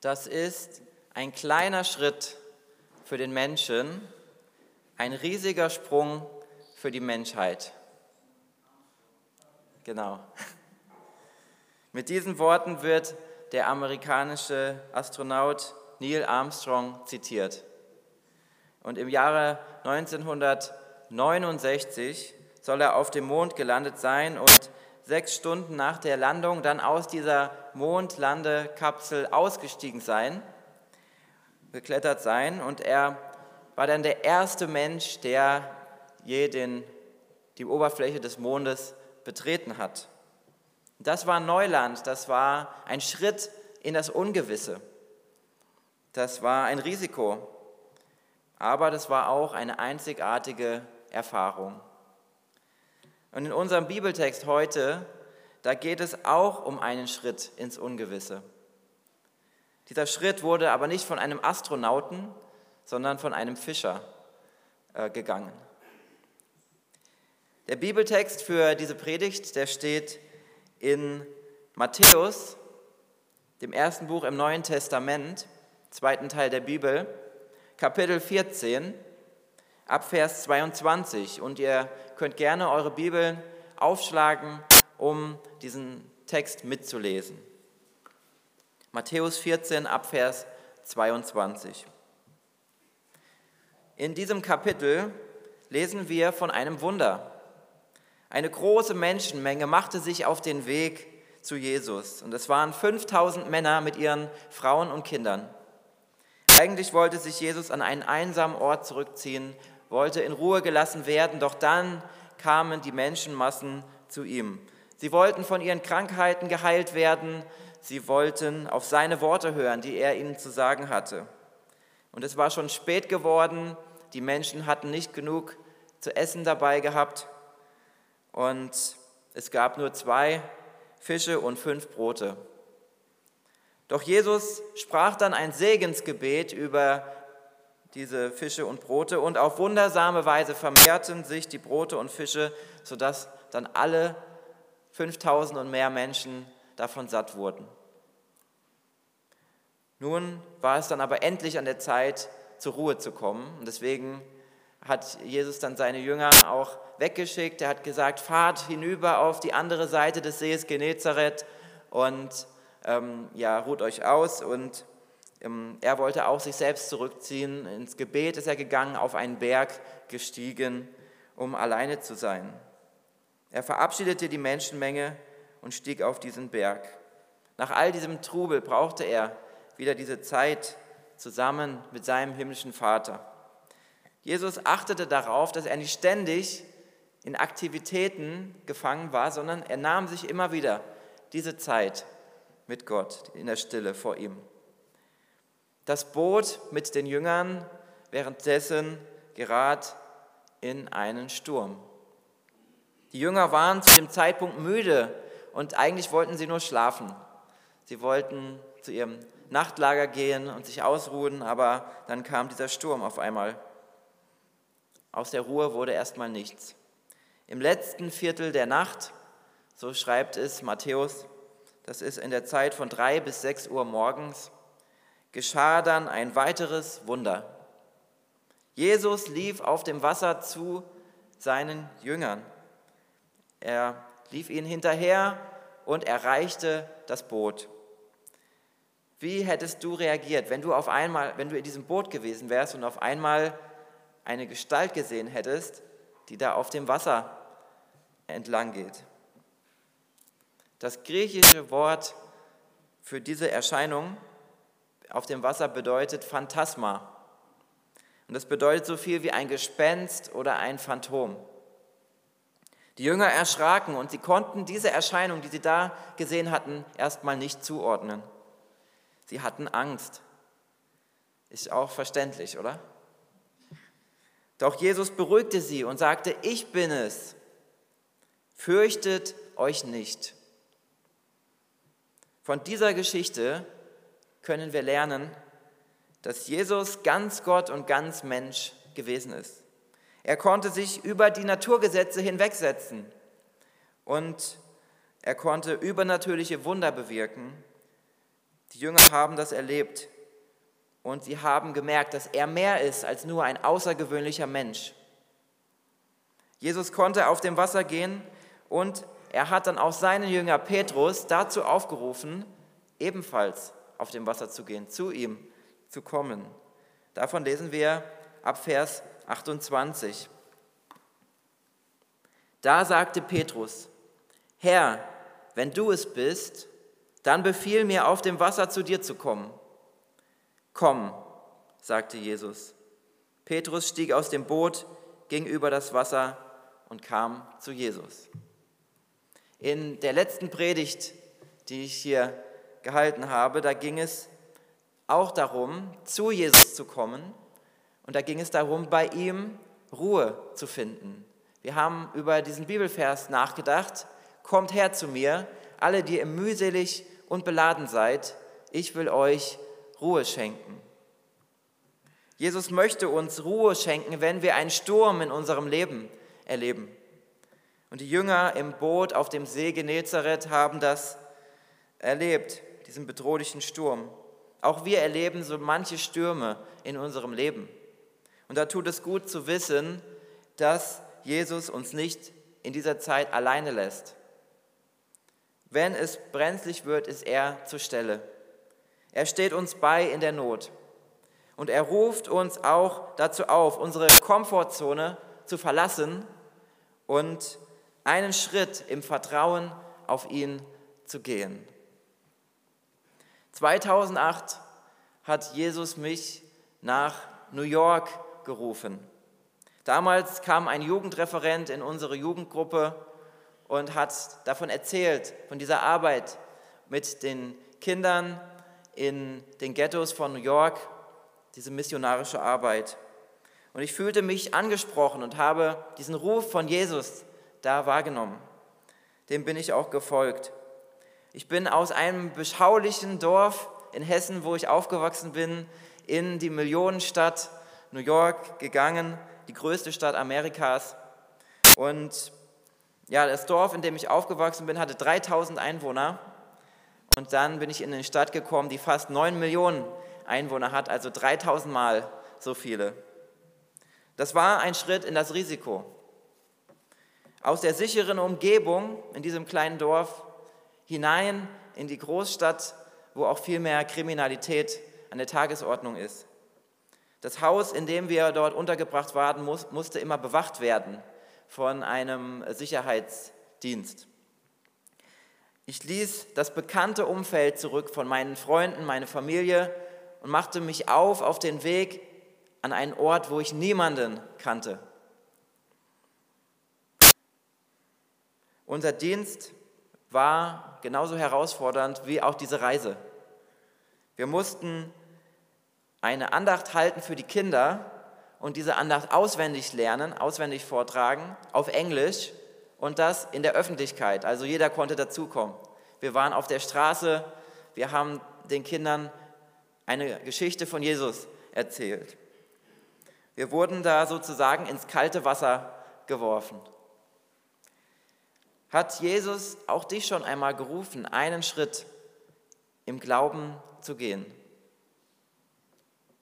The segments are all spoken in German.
Das ist ein kleiner Schritt für den Menschen, ein riesiger Sprung für die Menschheit. Genau. Mit diesen Worten wird der amerikanische Astronaut Neil Armstrong zitiert. Und im Jahre 1969 soll er auf dem Mond gelandet sein und sechs Stunden nach der Landung dann aus dieser Mondlandekapsel ausgestiegen sein, geklettert sein. Und er war dann der erste Mensch, der je den, die Oberfläche des Mondes betreten hat. Das war Neuland, das war ein Schritt in das Ungewisse. Das war ein Risiko, aber das war auch eine einzigartige Erfahrung. Und in unserem Bibeltext heute, da geht es auch um einen Schritt ins Ungewisse. Dieser Schritt wurde aber nicht von einem Astronauten, sondern von einem Fischer äh, gegangen. Der Bibeltext für diese Predigt, der steht in Matthäus, dem ersten Buch im Neuen Testament, zweiten Teil der Bibel, Kapitel 14, ab Vers 22. Und ihr könnt gerne eure Bibeln aufschlagen, um diesen Text mitzulesen. Matthäus 14, ab Vers 22. In diesem Kapitel lesen wir von einem Wunder. Eine große Menschenmenge machte sich auf den Weg zu Jesus und es waren 5000 Männer mit ihren Frauen und Kindern. Eigentlich wollte sich Jesus an einen einsamen Ort zurückziehen, wollte in Ruhe gelassen werden, doch dann kamen die Menschenmassen zu ihm. Sie wollten von ihren Krankheiten geheilt werden, sie wollten auf seine Worte hören, die er ihnen zu sagen hatte. Und es war schon spät geworden, die Menschen hatten nicht genug zu essen dabei gehabt und es gab nur zwei Fische und fünf Brote. Doch Jesus sprach dann ein Segensgebet über diese Fische und Brote und auf wundersame Weise vermehrten sich die Brote und Fische, sodass dann alle 5000 und mehr Menschen davon satt wurden. Nun war es dann aber endlich an der Zeit, zur Ruhe zu kommen. Und deswegen hat Jesus dann seine Jünger auch weggeschickt. Er hat gesagt, fahrt hinüber auf die andere Seite des Sees Genezareth und ähm, ja, ruht euch aus. Und er wollte auch sich selbst zurückziehen. Ins Gebet ist er gegangen, auf einen Berg gestiegen, um alleine zu sein. Er verabschiedete die Menschenmenge und stieg auf diesen Berg. Nach all diesem Trubel brauchte er wieder diese Zeit zusammen mit seinem himmlischen Vater. Jesus achtete darauf, dass er nicht ständig in Aktivitäten gefangen war, sondern er nahm sich immer wieder diese Zeit mit Gott in der Stille vor ihm. Das Boot mit den Jüngern währenddessen gerät in einen Sturm. Die Jünger waren zu dem Zeitpunkt müde und eigentlich wollten sie nur schlafen. Sie wollten zu ihrem Nachtlager gehen und sich ausruhen, aber dann kam dieser Sturm auf einmal. Aus der Ruhe wurde erstmal nichts. Im letzten Viertel der Nacht, so schreibt es Matthäus, das ist in der Zeit von drei bis sechs Uhr morgens, geschah dann ein weiteres Wunder. Jesus lief auf dem Wasser zu seinen Jüngern. Er lief ihnen hinterher und erreichte das Boot. Wie hättest du reagiert, wenn du auf einmal, wenn du in diesem Boot gewesen wärst und auf einmal eine Gestalt gesehen hättest, die da auf dem Wasser entlang geht. Das griechische Wort für diese Erscheinung auf dem Wasser bedeutet Phantasma. Und das bedeutet so viel wie ein Gespenst oder ein Phantom. Die Jünger erschraken und sie konnten diese Erscheinung, die sie da gesehen hatten, erstmal nicht zuordnen. Sie hatten Angst. Ist auch verständlich, oder? Doch Jesus beruhigte sie und sagte, ich bin es. Fürchtet euch nicht. Von dieser Geschichte können wir lernen, dass Jesus ganz Gott und ganz Mensch gewesen ist. Er konnte sich über die Naturgesetze hinwegsetzen und er konnte übernatürliche Wunder bewirken. Die Jünger haben das erlebt und sie haben gemerkt, dass er mehr ist als nur ein außergewöhnlicher Mensch. Jesus konnte auf dem Wasser gehen und er hat dann auch seinen Jünger Petrus dazu aufgerufen, ebenfalls auf dem Wasser zu gehen, zu ihm zu kommen. Davon lesen wir ab Vers 28. Da sagte Petrus, Herr, wenn du es bist, dann befiehl mir, auf dem Wasser zu dir zu kommen. Komm, sagte Jesus. Petrus stieg aus dem Boot, ging über das Wasser und kam zu Jesus. In der letzten Predigt, die ich hier gehalten habe, da ging es auch darum, zu Jesus zu kommen und da ging es darum, bei ihm Ruhe zu finden. Wir haben über diesen Bibelvers nachgedacht, kommt her zu mir, alle, die ihr mühselig und beladen seid, ich will euch Ruhe schenken. Jesus möchte uns Ruhe schenken, wenn wir einen Sturm in unserem Leben erleben. Und die Jünger im Boot auf dem See Genezareth haben das erlebt, diesen bedrohlichen Sturm. Auch wir erleben so manche Stürme in unserem Leben. Und da tut es gut zu wissen, dass Jesus uns nicht in dieser Zeit alleine lässt. Wenn es brenzlig wird, ist er zur Stelle. Er steht uns bei in der Not. Und er ruft uns auch dazu auf, unsere Komfortzone zu verlassen und einen Schritt im Vertrauen auf ihn zu gehen. 2008 hat Jesus mich nach New York gerufen. Damals kam ein Jugendreferent in unsere Jugendgruppe und hat davon erzählt, von dieser Arbeit mit den Kindern in den Ghettos von New York diese missionarische Arbeit. Und ich fühlte mich angesprochen und habe diesen Ruf von Jesus da wahrgenommen. Dem bin ich auch gefolgt. Ich bin aus einem beschaulichen Dorf in Hessen, wo ich aufgewachsen bin, in die Millionenstadt New York gegangen, die größte Stadt Amerikas. Und ja, das Dorf, in dem ich aufgewachsen bin, hatte 3000 Einwohner. Und dann bin ich in eine Stadt gekommen, die fast 9 Millionen Einwohner hat, also 3000 Mal so viele. Das war ein Schritt in das Risiko. Aus der sicheren Umgebung in diesem kleinen Dorf hinein in die Großstadt, wo auch viel mehr Kriminalität an der Tagesordnung ist. Das Haus, in dem wir dort untergebracht waren, musste immer bewacht werden von einem Sicherheitsdienst. Ich ließ das bekannte Umfeld zurück von meinen Freunden, meine Familie und machte mich auf auf den Weg an einen Ort, wo ich niemanden kannte. Unser Dienst war genauso herausfordernd wie auch diese Reise. Wir mussten eine Andacht halten für die Kinder und diese Andacht auswendig lernen, auswendig vortragen, auf Englisch und das in der Öffentlichkeit. Also jeder konnte dazukommen. Wir waren auf der Straße, wir haben den Kindern eine Geschichte von Jesus erzählt. Wir wurden da sozusagen ins kalte Wasser geworfen. Hat Jesus auch dich schon einmal gerufen, einen Schritt im Glauben zu gehen?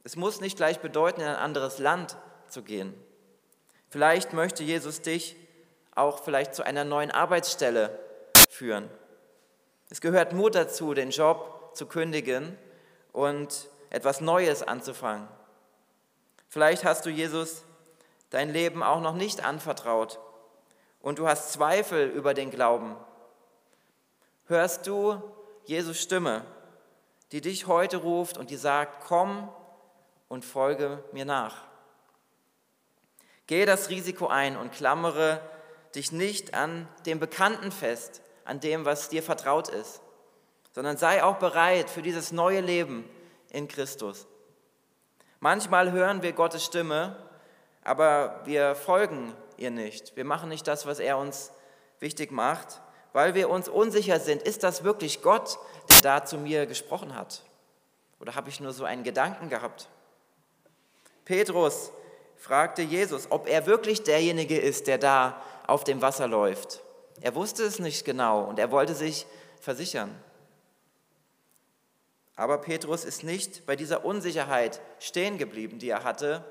Es muss nicht gleich bedeuten, in ein anderes Land zu gehen. Vielleicht möchte Jesus dich auch vielleicht zu einer neuen Arbeitsstelle führen. Es gehört Mut dazu, den Job zu kündigen und etwas Neues anzufangen. Vielleicht hast du Jesus dein Leben auch noch nicht anvertraut und du hast Zweifel über den Glauben. Hörst du Jesus Stimme, die dich heute ruft und die sagt, komm und folge mir nach. Gehe das Risiko ein und klammere dich nicht an dem Bekannten fest, an dem, was dir vertraut ist sondern sei auch bereit für dieses neue Leben in Christus. Manchmal hören wir Gottes Stimme, aber wir folgen ihr nicht. Wir machen nicht das, was er uns wichtig macht, weil wir uns unsicher sind, ist das wirklich Gott, der da zu mir gesprochen hat? Oder habe ich nur so einen Gedanken gehabt? Petrus fragte Jesus, ob er wirklich derjenige ist, der da auf dem Wasser läuft. Er wusste es nicht genau und er wollte sich versichern. Aber Petrus ist nicht bei dieser Unsicherheit stehen geblieben, die er hatte,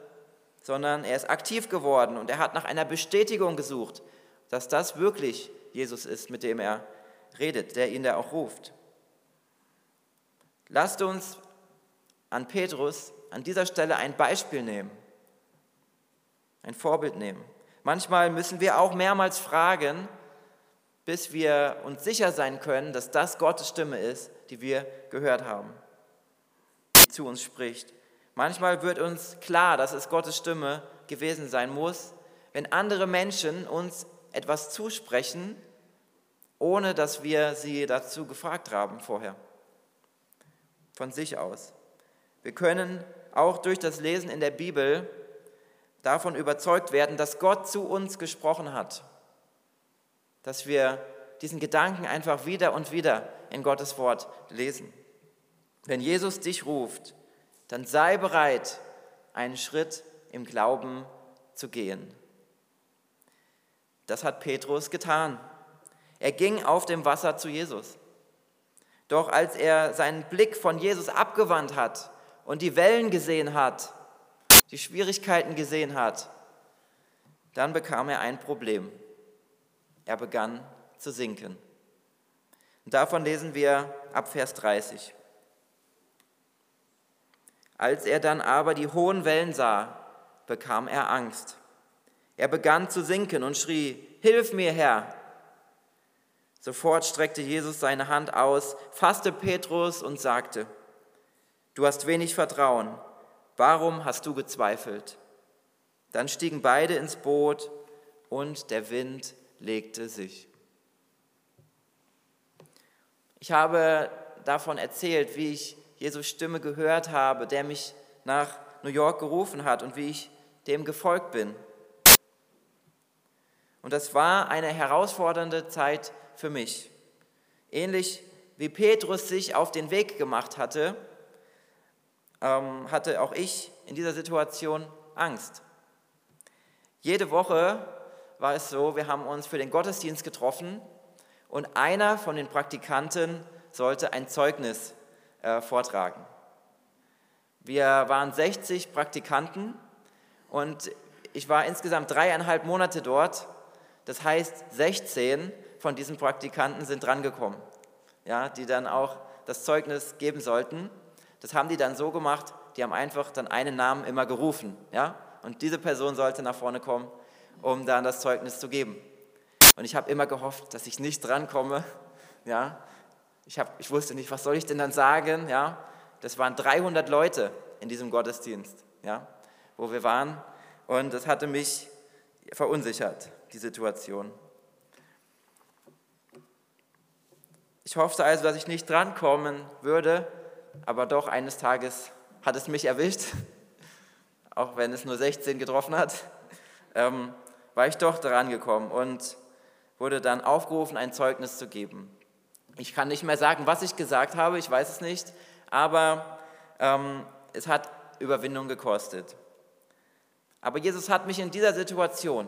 sondern er ist aktiv geworden und er hat nach einer Bestätigung gesucht, dass das wirklich Jesus ist, mit dem er redet, der ihn da auch ruft. Lasst uns an Petrus an dieser Stelle ein Beispiel nehmen, ein Vorbild nehmen. Manchmal müssen wir auch mehrmals fragen, bis wir uns sicher sein können, dass das Gottes Stimme ist, die wir gehört haben, die zu uns spricht. Manchmal wird uns klar, dass es Gottes Stimme gewesen sein muss, wenn andere Menschen uns etwas zusprechen, ohne dass wir sie dazu gefragt haben vorher, von sich aus. Wir können auch durch das Lesen in der Bibel davon überzeugt werden, dass Gott zu uns gesprochen hat dass wir diesen Gedanken einfach wieder und wieder in Gottes Wort lesen. Wenn Jesus dich ruft, dann sei bereit, einen Schritt im Glauben zu gehen. Das hat Petrus getan. Er ging auf dem Wasser zu Jesus. Doch als er seinen Blick von Jesus abgewandt hat und die Wellen gesehen hat, die Schwierigkeiten gesehen hat, dann bekam er ein Problem. Er begann zu sinken. Und davon lesen wir ab Vers 30. Als er dann aber die hohen Wellen sah, bekam er Angst. Er begann zu sinken und schrie, Hilf mir, Herr! Sofort streckte Jesus seine Hand aus, fasste Petrus und sagte, Du hast wenig Vertrauen, warum hast du gezweifelt? Dann stiegen beide ins Boot und der Wind legte sich. Ich habe davon erzählt, wie ich Jesus Stimme gehört habe, der mich nach New York gerufen hat und wie ich dem gefolgt bin. Und das war eine herausfordernde Zeit für mich. Ähnlich wie Petrus sich auf den Weg gemacht hatte, ähm, hatte auch ich in dieser Situation Angst. Jede Woche war es so, wir haben uns für den Gottesdienst getroffen und einer von den Praktikanten sollte ein Zeugnis äh, vortragen. Wir waren 60 Praktikanten und ich war insgesamt dreieinhalb Monate dort. Das heißt, 16 von diesen Praktikanten sind drangekommen, ja, die dann auch das Zeugnis geben sollten. Das haben die dann so gemacht, die haben einfach dann einen Namen immer gerufen. Ja? Und diese Person sollte nach vorne kommen um dann das Zeugnis zu geben. Und ich habe immer gehofft, dass ich nicht drankomme. Ja? Ich, hab, ich wusste nicht, was soll ich denn dann sagen. Ja? Das waren 300 Leute in diesem Gottesdienst, ja? wo wir waren. Und das hatte mich verunsichert, die Situation. Ich hoffte also, dass ich nicht drankommen würde, aber doch eines Tages hat es mich erwischt, auch wenn es nur 16 getroffen hat. Ähm, war ich doch dran gekommen und wurde dann aufgerufen, ein Zeugnis zu geben. Ich kann nicht mehr sagen, was ich gesagt habe, ich weiß es nicht, aber ähm, es hat Überwindung gekostet. Aber Jesus hat mich in dieser Situation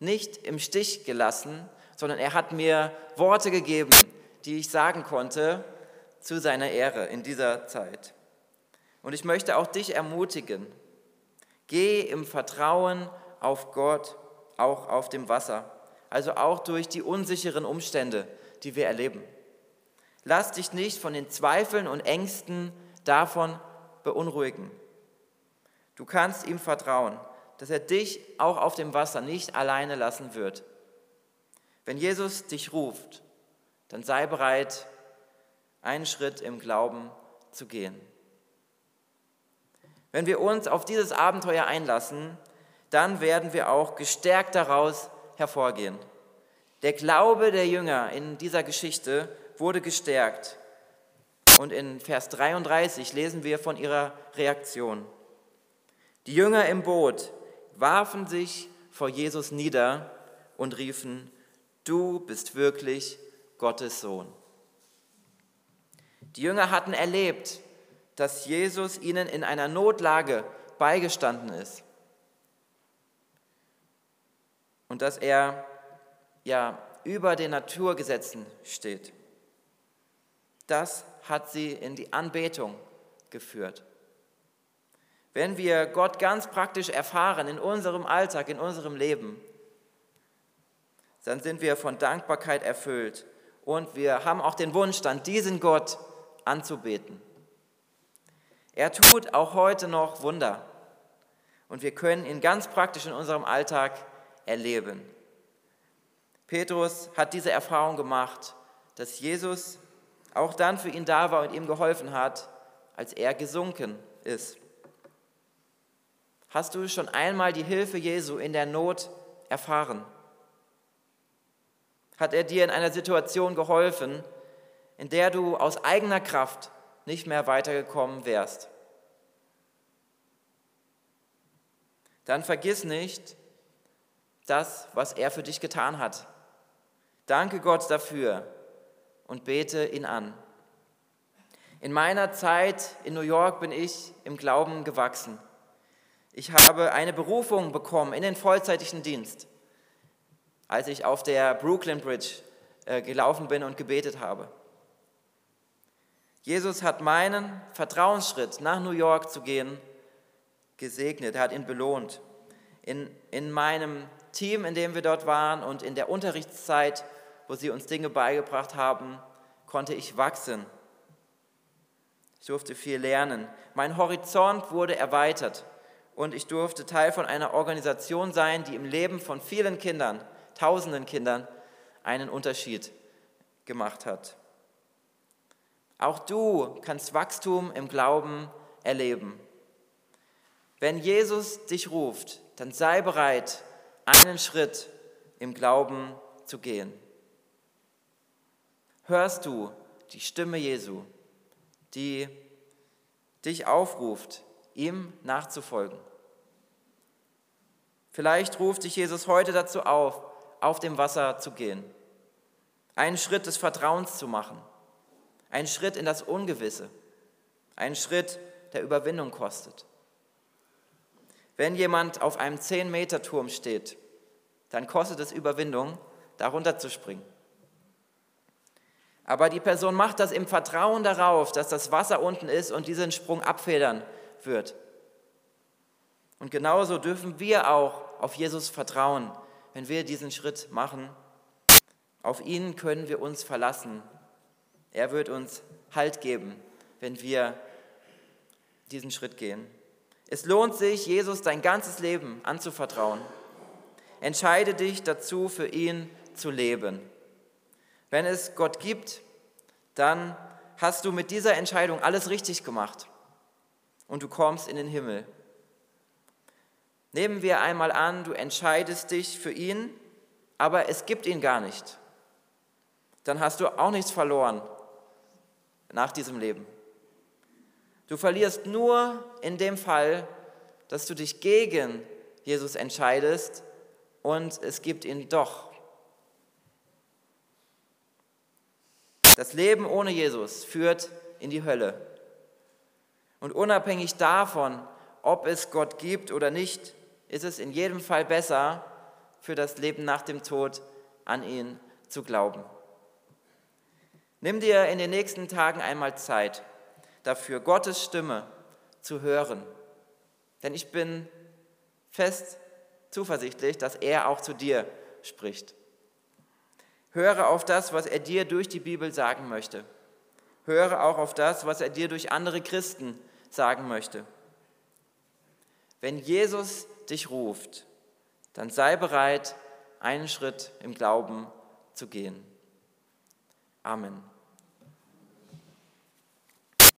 nicht im Stich gelassen, sondern er hat mir Worte gegeben, die ich sagen konnte zu seiner Ehre in dieser Zeit. Und ich möchte auch dich ermutigen, geh im Vertrauen auf Gott auch auf dem Wasser, also auch durch die unsicheren Umstände, die wir erleben. Lass dich nicht von den Zweifeln und Ängsten davon beunruhigen. Du kannst ihm vertrauen, dass er dich auch auf dem Wasser nicht alleine lassen wird. Wenn Jesus dich ruft, dann sei bereit, einen Schritt im Glauben zu gehen. Wenn wir uns auf dieses Abenteuer einlassen, dann werden wir auch gestärkt daraus hervorgehen. Der Glaube der Jünger in dieser Geschichte wurde gestärkt. Und in Vers 33 lesen wir von ihrer Reaktion. Die Jünger im Boot warfen sich vor Jesus nieder und riefen, du bist wirklich Gottes Sohn. Die Jünger hatten erlebt, dass Jesus ihnen in einer Notlage beigestanden ist und dass er ja über den Naturgesetzen steht. Das hat sie in die Anbetung geführt. Wenn wir Gott ganz praktisch erfahren in unserem Alltag, in unserem Leben, dann sind wir von Dankbarkeit erfüllt und wir haben auch den Wunsch, dann diesen Gott anzubeten. Er tut auch heute noch Wunder und wir können ihn ganz praktisch in unserem Alltag erleben. Petrus hat diese Erfahrung gemacht, dass Jesus auch dann für ihn da war und ihm geholfen hat, als er gesunken ist. Hast du schon einmal die Hilfe Jesu in der Not erfahren? Hat er dir in einer Situation geholfen, in der du aus eigener Kraft nicht mehr weitergekommen wärst? Dann vergiss nicht das, was er für dich getan hat. Danke Gott dafür und bete ihn an. In meiner Zeit in New York bin ich im Glauben gewachsen. Ich habe eine Berufung bekommen in den vollzeitlichen Dienst, als ich auf der Brooklyn Bridge äh, gelaufen bin und gebetet habe. Jesus hat meinen Vertrauensschritt nach New York zu gehen gesegnet, er hat ihn belohnt. In, in meinem Team, in dem wir dort waren und in der Unterrichtszeit, wo sie uns Dinge beigebracht haben, konnte ich wachsen. Ich durfte viel lernen. Mein Horizont wurde erweitert und ich durfte Teil von einer Organisation sein, die im Leben von vielen Kindern, tausenden Kindern, einen Unterschied gemacht hat. Auch du kannst Wachstum im Glauben erleben. Wenn Jesus dich ruft, dann sei bereit, einen Schritt im Glauben zu gehen. Hörst du die Stimme Jesu, die dich aufruft, ihm nachzufolgen? Vielleicht ruft dich Jesus heute dazu auf, auf dem Wasser zu gehen, einen Schritt des Vertrauens zu machen, einen Schritt in das Ungewisse, einen Schritt, der Überwindung kostet. Wenn jemand auf einem 10-Meter-Turm steht, dann kostet es Überwindung, darunter zu springen. Aber die Person macht das im Vertrauen darauf, dass das Wasser unten ist und diesen Sprung abfedern wird. Und genauso dürfen wir auch auf Jesus vertrauen, wenn wir diesen Schritt machen. Auf ihn können wir uns verlassen. Er wird uns Halt geben, wenn wir diesen Schritt gehen. Es lohnt sich, Jesus dein ganzes Leben anzuvertrauen. Entscheide dich dazu, für ihn zu leben. Wenn es Gott gibt, dann hast du mit dieser Entscheidung alles richtig gemacht und du kommst in den Himmel. Nehmen wir einmal an, du entscheidest dich für ihn, aber es gibt ihn gar nicht. Dann hast du auch nichts verloren nach diesem Leben. Du verlierst nur in dem Fall, dass du dich gegen Jesus entscheidest und es gibt ihn doch. Das Leben ohne Jesus führt in die Hölle. Und unabhängig davon, ob es Gott gibt oder nicht, ist es in jedem Fall besser, für das Leben nach dem Tod an ihn zu glauben. Nimm dir in den nächsten Tagen einmal Zeit dafür, Gottes Stimme zu hören. Denn ich bin fest zuversichtlich, dass er auch zu dir spricht. Höre auf das, was er dir durch die Bibel sagen möchte. Höre auch auf das, was er dir durch andere Christen sagen möchte. Wenn Jesus dich ruft, dann sei bereit, einen Schritt im Glauben zu gehen. Amen.